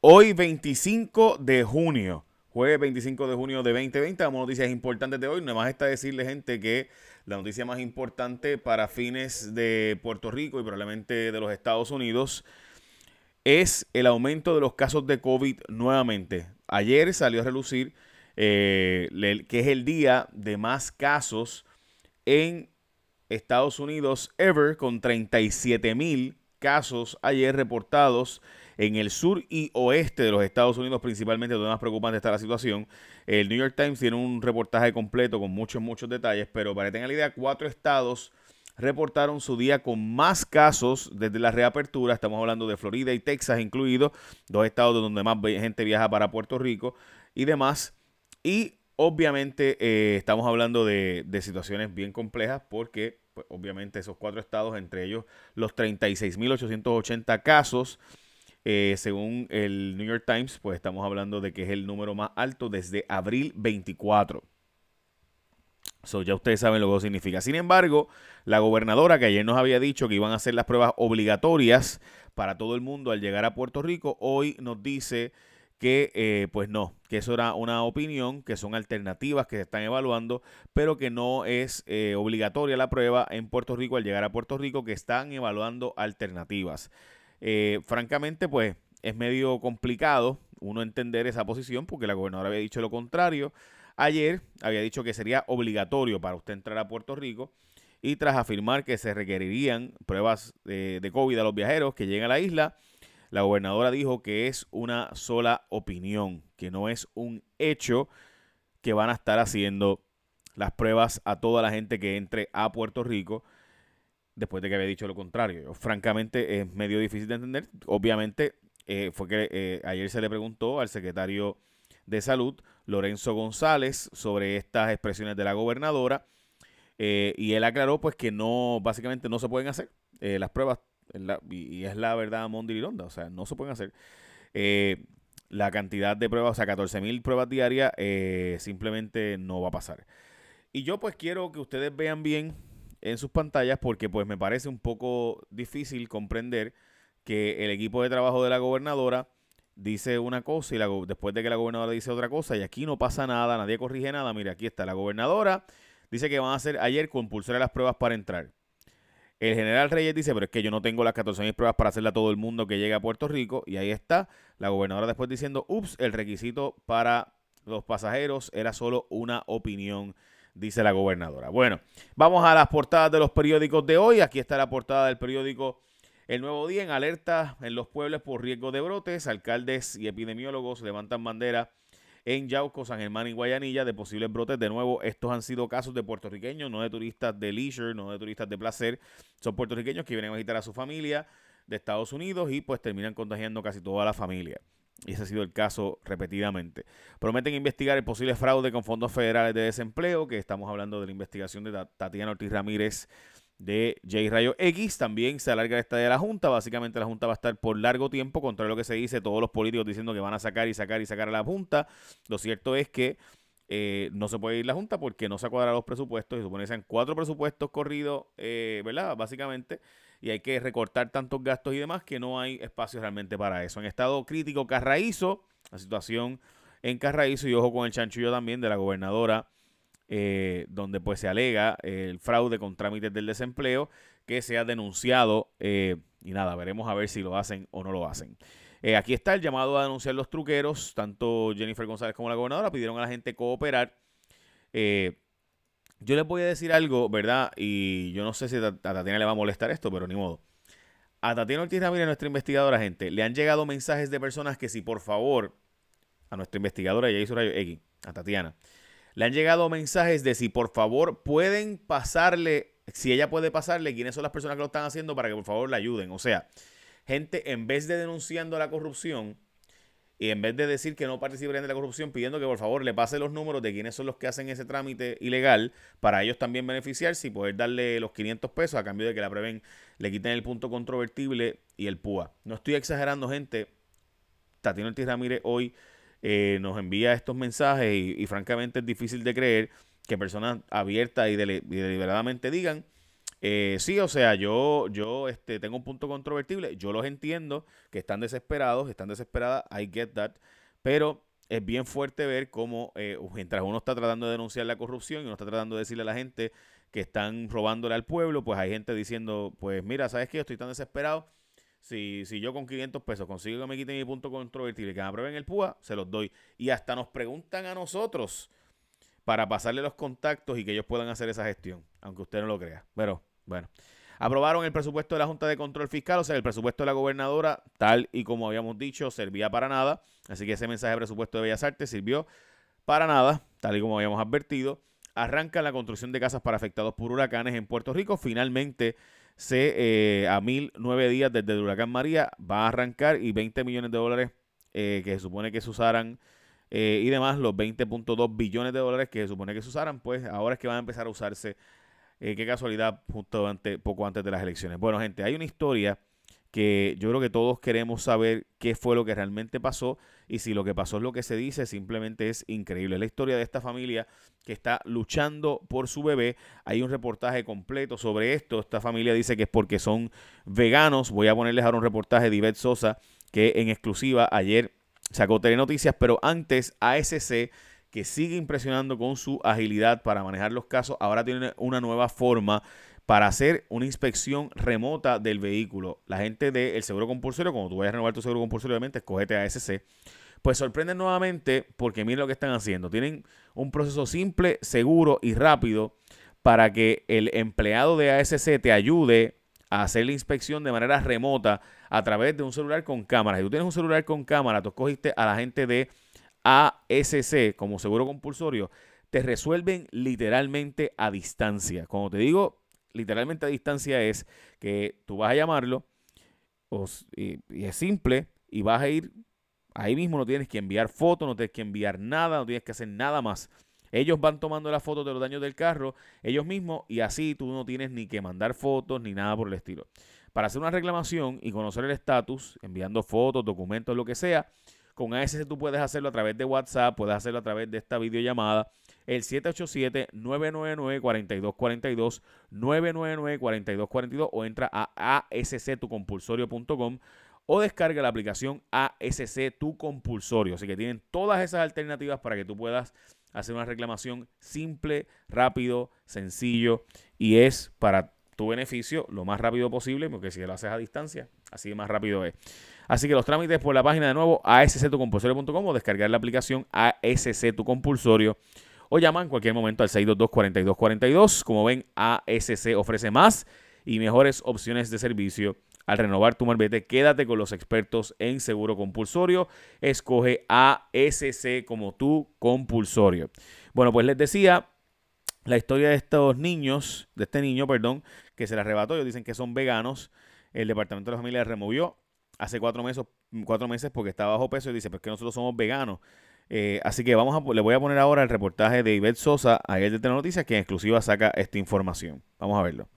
Hoy 25 de junio, jueves 25 de junio de 2020, vamos a noticias importantes de hoy. Nada más está decirle gente que la noticia más importante para fines de Puerto Rico y probablemente de los Estados Unidos es el aumento de los casos de COVID nuevamente. Ayer salió a relucir eh, que es el día de más casos en Estados Unidos ever, con 37 mil casos ayer reportados en el sur y oeste de los Estados Unidos, principalmente donde más preocupante está la situación. El New York Times tiene un reportaje completo con muchos, muchos detalles, pero para que tengan la idea, cuatro estados reportaron su día con más casos desde la reapertura. Estamos hablando de Florida y Texas incluidos, dos estados donde más gente viaja para Puerto Rico y demás. Y obviamente eh, estamos hablando de, situaciones bien complejas porque pues, obviamente esos cuatro estados, entre ellos los 36.880 casos eh, según el New York Times, pues estamos hablando de que es el número más alto desde abril 24. So, ya ustedes saben lo que eso significa. Sin embargo, la gobernadora que ayer nos había dicho que iban a hacer las pruebas obligatorias para todo el mundo al llegar a Puerto Rico, hoy nos dice que eh, pues no, que eso era una opinión, que son alternativas que se están evaluando, pero que no es eh, obligatoria la prueba en Puerto Rico al llegar a Puerto Rico, que están evaluando alternativas. Eh, francamente, pues es medio complicado uno entender esa posición porque la gobernadora había dicho lo contrario. Ayer había dicho que sería obligatorio para usted entrar a Puerto Rico y tras afirmar que se requerirían pruebas de, de COVID a los viajeros que lleguen a la isla, la gobernadora dijo que es una sola opinión, que no es un hecho que van a estar haciendo las pruebas a toda la gente que entre a Puerto Rico después de que había dicho lo contrario. francamente, es medio difícil de entender. Obviamente, eh, fue que eh, ayer se le preguntó al secretario de Salud, Lorenzo González, sobre estas expresiones de la gobernadora. Eh, y él aclaró pues que no, básicamente no se pueden hacer las pruebas, y, es la verdad Mondirironda, o sea, no se pueden hacer. la cantidad de pruebas, o sea, 14 mil pruebas diarias, simplemente no va a pasar. Y yo pues quiero que ustedes vean bien en sus pantallas porque pues me parece un poco difícil comprender que el equipo de trabajo de la gobernadora dice una cosa y la, después de que la gobernadora dice otra cosa y aquí no pasa nada, nadie corrige nada. Mira, aquí está la gobernadora, dice que van a hacer ayer compulsar las pruebas para entrar. El general Reyes dice, pero es que yo no tengo las 14.000 pruebas para hacerle a todo el mundo que llegue a Puerto Rico. Y ahí está la gobernadora después diciendo, ups, el requisito para los pasajeros era solo una opinión dice la gobernadora. Bueno, vamos a las portadas de los periódicos de hoy. Aquí está la portada del periódico El Nuevo Día en alerta en los pueblos por riesgo de brotes. Alcaldes y epidemiólogos levantan bandera en Yauco, San Germán y Guayanilla de posibles brotes. De nuevo, estos han sido casos de puertorriqueños, no de turistas de leisure, no de turistas de placer. Son puertorriqueños que vienen a visitar a su familia de Estados Unidos y pues terminan contagiando casi toda la familia. Y ese ha sido el caso repetidamente. Prometen investigar el posible fraude con fondos federales de desempleo, que estamos hablando de la investigación de Tatiana Ortiz Ramírez de J Rayo X. También se alarga esta de la Junta. Básicamente la Junta va a estar por largo tiempo, contra lo que se dice, todos los políticos diciendo que van a sacar y sacar y sacar a la Junta. Lo cierto es que eh, no se puede ir la Junta porque no se cuadran los presupuestos. Y supone que sean cuatro presupuestos corridos, eh, ¿verdad? Básicamente y hay que recortar tantos gastos y demás que no hay espacio realmente para eso. En estado crítico, Carraízo, la situación en Carraízo y ojo con el chanchullo también de la gobernadora, eh, donde pues se alega el fraude con trámites del desempleo que se ha denunciado eh, y nada, veremos a ver si lo hacen o no lo hacen. Eh, aquí está el llamado a denunciar los truqueros, tanto Jennifer González como la gobernadora pidieron a la gente cooperar. Yo les voy a decir algo, ¿verdad? Y yo no sé si a Tatiana le va a molestar esto, pero ni modo. A Tatiana Ortiz Ramírez, nuestra investigadora, gente, le han llegado mensajes de personas que si por favor, a nuestra investigadora, ya hizo rayo X, a Tatiana, le han llegado mensajes de si por favor pueden pasarle, si ella puede pasarle, quiénes son las personas que lo están haciendo para que por favor la ayuden. O sea, gente, en vez de denunciando la corrupción, y en vez de decir que no participen de la corrupción, pidiendo que por favor le pase los números de quiénes son los que hacen ese trámite ilegal, para ellos también beneficiarse y poder darle los 500 pesos a cambio de que la preven, le quiten el punto controvertible y el PUA. No estoy exagerando, gente. Tatiana Ortiz Ramírez hoy eh, nos envía estos mensajes y, francamente es difícil de creer que personas abiertas y, deliberadamente digan Eh, sí, o sea, yo, yo este, tengo un punto controvertible. Yo los entiendo que están desesperados, están desesperadas. I get that. Pero es bien fuerte ver cómo, eh, mientras uno está tratando de denunciar la corrupción y uno está tratando de decirle a la gente que están robándole al pueblo, pues hay gente diciendo, pues mira, ¿sabes qué? Estoy tan desesperado. Si, si yo con 500 pesos consigo que me quiten mi punto controvertible, que me aprueben el PUA, se los doy. Y hasta nos preguntan a nosotros para pasarle los contactos y que ellos puedan hacer esa gestión, aunque usted no lo crea. Pero bueno, aprobaron el presupuesto de la Junta de Control Fiscal, o sea, el presupuesto de la gobernadora, tal y como habíamos dicho, servía para nada. Así que ese mensaje de presupuesto de Bellas Artes sirvió para nada, tal y como habíamos advertido. Arranca la construcción de casas para afectados por huracanes en Puerto Rico. Finalmente, se, eh, a mil nueve días desde el huracán María, va a arrancar y 20 millones de dólares eh, que se supone que se usaran eh, y demás, los 20.2 billones de dólares que se supone que se usaran, pues ahora es que van a empezar a usarse. qué casualidad, justo poco antes de las elecciones. Bueno, gente, hay una historia que yo creo que todos queremos saber qué fue lo que realmente pasó y si lo que pasó es lo que se dice, simplemente es increíble. La historia de esta familia que está luchando por su bebé. Hay un reportaje completo sobre esto. Esta familia dice que es porque son veganos. Voy a ponerles ahora un reportaje de Ivette Sosa que en exclusiva ayer sacó Telenoticias, pero antes ASC que sigue impresionando con su agilidad para manejar los casos, ahora tiene una nueva forma para hacer una inspección remota del vehículo. La gente del seguro compulsorio, cuando tú vayas a renovar tu seguro compulsorio, obviamente, escogete ASC. Pues sorprenden nuevamente porque miren lo que están haciendo. Tienen un proceso simple, seguro y rápido para que el empleado de ASC te ayude a hacer la inspección de manera remota a través de un celular con cámara. Si tú tienes un celular con cámara, tú escogiste a la gente de ASC como seguro compulsorio, te resuelven literalmente a distancia. Como te digo, literalmente a distancia es que tú vas a llamarlo y, es simple y vas a ir ahí mismo, no tienes que enviar fotos, no tienes que enviar nada, no tienes que hacer nada más. Ellos van tomando las fotos de los daños del carro ellos mismos y así tú no tienes ni que mandar fotos ni nada por el estilo. Para hacer una reclamación y conocer el estatus, enviando fotos, documentos, lo que sea, con ASC tú puedes hacerlo a través de WhatsApp, puedes hacerlo a través de esta videollamada, el 787-999-4242, 999-4242 o entra a asctucompulsorio.com o descarga la aplicación ASC Tu Compulsorio. Así que tienen todas esas alternativas para que tú puedas hacer una reclamación simple, rápido, sencillo y es para tu beneficio lo más rápido posible, porque si lo haces a distancia, así de más rápido es. Así que los trámites por la página de nuevo asctucompulsorio.com o descargar la aplicación ASC Tu Compulsorio o llama en cualquier momento al 622-4242. Como ven, ASC ofrece más y mejores opciones de servicio. Al renovar tu marbete, quédate con los expertos en seguro compulsorio. Escoge ASC como tu compulsorio. Bueno, pues les decía la historia de estos niños, de este niño, perdón, que se le arrebató. Ellos dicen que son veganos. El Departamento de la Familia removió hace cuatro meses, cuatro meses porque estaba bajo peso y dice, pues que nosotros somos veganos. Eh, así que vamos a, le voy a poner ahora el reportaje de Ivette Sosa a él de Telenoticias que en exclusiva saca esta información. Vamos a verlo.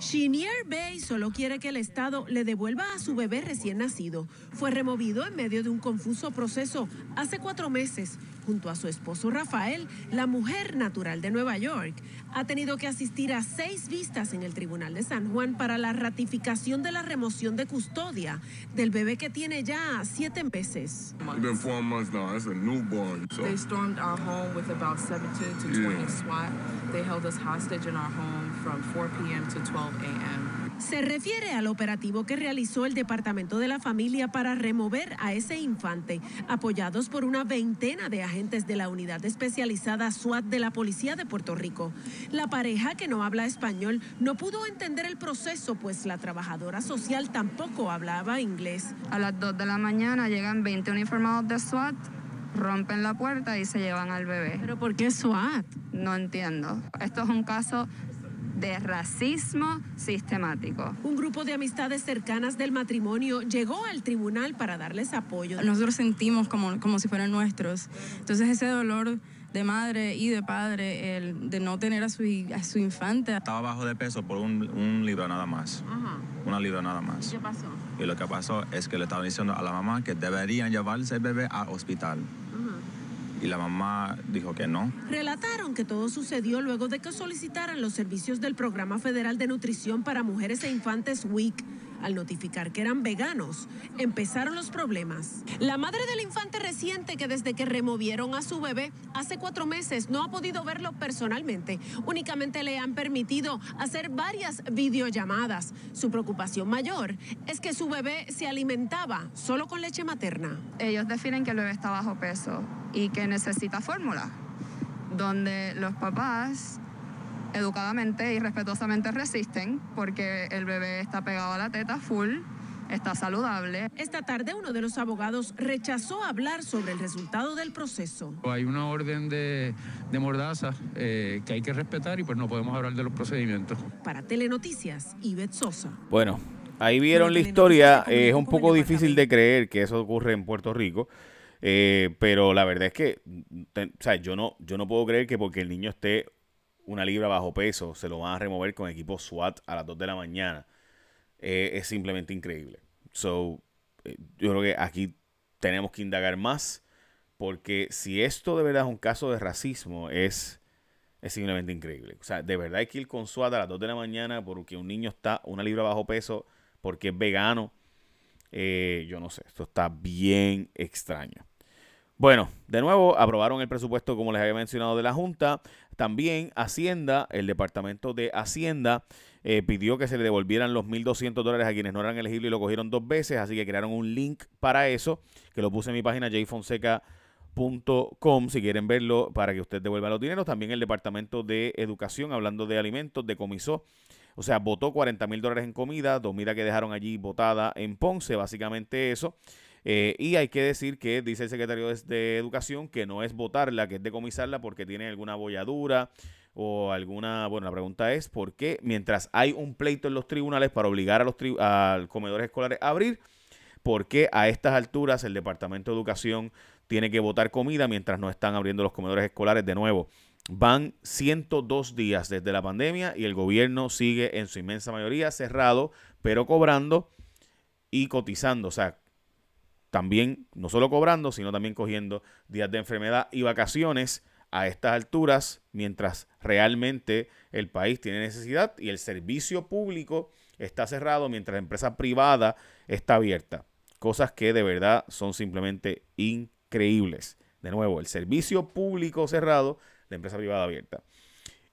Shinier Bay solo quiere que el Estado le devuelva a su bebé recién nacido. Fue removido en medio de un confuso proceso hace cuatro meses junto a su esposo Rafael, la mujer natural de Nueva York. Ha tenido que asistir a seis vistas en el Tribunal de San Juan para la ratificación de la remoción de custodia del bebé que tiene ya siete meses. They stormed our home with about 17 to 20 SWAT. They held us hostage in our home from 4 p.m. to 12 a.m. Se refiere al operativo que realizó el Departamento de la Familia para remover a ese infante, apoyados por una veintena de agentes de la unidad especializada SWAT de la Policía de Puerto Rico. La pareja, que no habla español, no pudo entender el proceso, pues la trabajadora social tampoco hablaba inglés. A las 2 de la mañana llegan 20 uniformados de SWAT rompen la puerta y se llevan al bebé. ¿Pero por qué SWAT? No entiendo. Esto es un caso de racismo sistemático. Un grupo de amistades cercanas del matrimonio llegó al tribunal para darles apoyo. Nosotros sentimos como, como si fueran nuestros. Entonces ese dolor de madre y de padre, el de no tener a su, a su infante. Estaba bajo de peso por un, un libro nada más. Una libra nada más. ¿Qué pasó? Y lo que pasó es que le estaban diciendo a la mamá que deberían llevarse el bebé al hospital. Y la mamá dijo que no. Relataron que todo sucedió luego de que solicitaran los servicios del Programa Federal de Nutrición para Mujeres e Infantes WIC. Al notificar que eran veganos, empezaron los problemas. La madre del infante reciente que desde que removieron a su bebé hace cuatro meses no ha podido verlo personalmente. Únicamente le han permitido hacer varias videollamadas. Su preocupación mayor es que su bebé se alimentaba solo con leche materna. Ellos definen que el bebé está bajo peso y que necesita fórmula, donde los papás educadamente y respetuosamente resisten porque el bebé está pegado a la teta full, está saludable. Esta tarde uno de los abogados rechazó hablar sobre el resultado del proceso. Hay una orden de, de mordaza eh, que hay que respetar y pues no podemos hablar de los procedimientos. Para Telenoticias, Ivette Sosa. Bueno, ahí vieron la historia. Es un poco difícil de creer que eso ocurre en Puerto Rico. Eh, pero la verdad es que, o sea, yo no, yo no puedo creer que porque el niño esté una libra bajo peso, se lo van a remover con equipo SWAT a las 2 de la mañana. Eh, es simplemente increíble. So, eh, yo creo que aquí tenemos que indagar más, porque si esto de verdad es un caso de racismo, es, es simplemente increíble. O sea, de verdad hay que ir con SWAT a las 2 de la mañana porque un niño está una libra bajo peso, porque es vegano. Eh, yo no sé, esto está bien extraño. Bueno, de nuevo, aprobaron el presupuesto, como les había mencionado, de la Junta. También Hacienda, el Departamento de Hacienda, eh, pidió que se le devolvieran los 1.200 dólares a quienes no eran elegibles y lo cogieron dos veces, así que crearon un link para eso, que lo puse en mi página jfonseca.com si quieren verlo para que usted devuelva los dineros. También el Departamento de Educación, hablando de alimentos, decomisó, o sea, votó 40 mil dólares en comida, comida que dejaron allí botada en Ponce, básicamente eso. Eh, y hay que decir que dice el secretario de, Educación que no es votarla, que es decomisarla porque tiene alguna bolladura o alguna... Bueno, la pregunta es por qué mientras hay un pleito en los tribunales para obligar a los a comedores escolares a abrir, ¿por qué a estas alturas el Departamento de Educación tiene que votar comida mientras no están abriendo los comedores escolares de nuevo? Van 102 días desde la pandemia y el gobierno sigue en su inmensa mayoría cerrado, pero cobrando y cotizando. O sea, también no solo cobrando, sino también cogiendo días de enfermedad y vacaciones a estas alturas, mientras realmente el país tiene necesidad y el servicio público está cerrado, mientras la empresa privada está abierta. Cosas que de verdad son simplemente increíbles. De nuevo, el servicio público cerrado, la empresa privada abierta.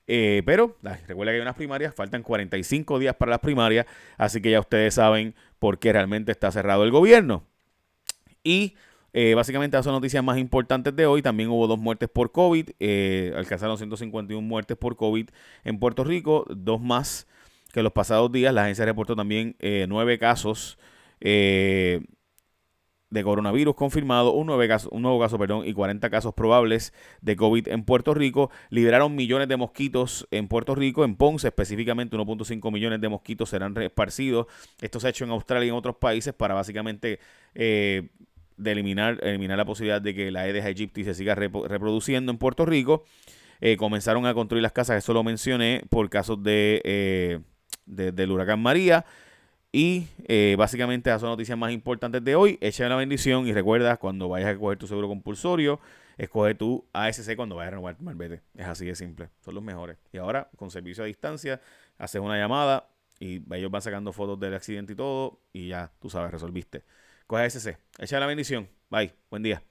Eh, pero recuerda que hay unas primarias, faltan 45 días para las primarias, así que ya ustedes saben por qué realmente está cerrado el gobierno. Y eh, básicamente esas son noticias más importantes de hoy. También hubo dos muertes por COVID. Eh, alcanzaron 151 muertes por COVID en Puerto Rico. Dos más que los pasados días. La agencia reportó también eh, nueve casos de coronavirus confirmado, un, nuevo caso, un nuevo caso perdón, y 40 casos probables de COVID en Puerto Rico. Liberaron millones de mosquitos en Puerto Rico, en Ponce específicamente 1.5 millones de mosquitos serán esparcidos. Esto se ha hecho en Australia y en otros países para básicamente de eliminar, eliminar la posibilidad de que la Aedes aegypti se siga reproduciendo en Puerto Rico. Eh, comenzaron a construir las casas, eso lo mencioné, por casos de, eh, del huracán María. Y eh, básicamente esas son noticias más importantes de hoy. Echa la bendición y recuerda cuando vayas a coger tu seguro compulsorio, escoge tu ASC cuando vayas a renovar tu malvete. Es así de simple. Son los mejores. Y ahora, con servicio a distancia, haces una llamada y ellos van sacando fotos del accidente y todo. Y ya, tú sabes, resolviste. Coge SC. Echa la bendición. Bye. Buen día.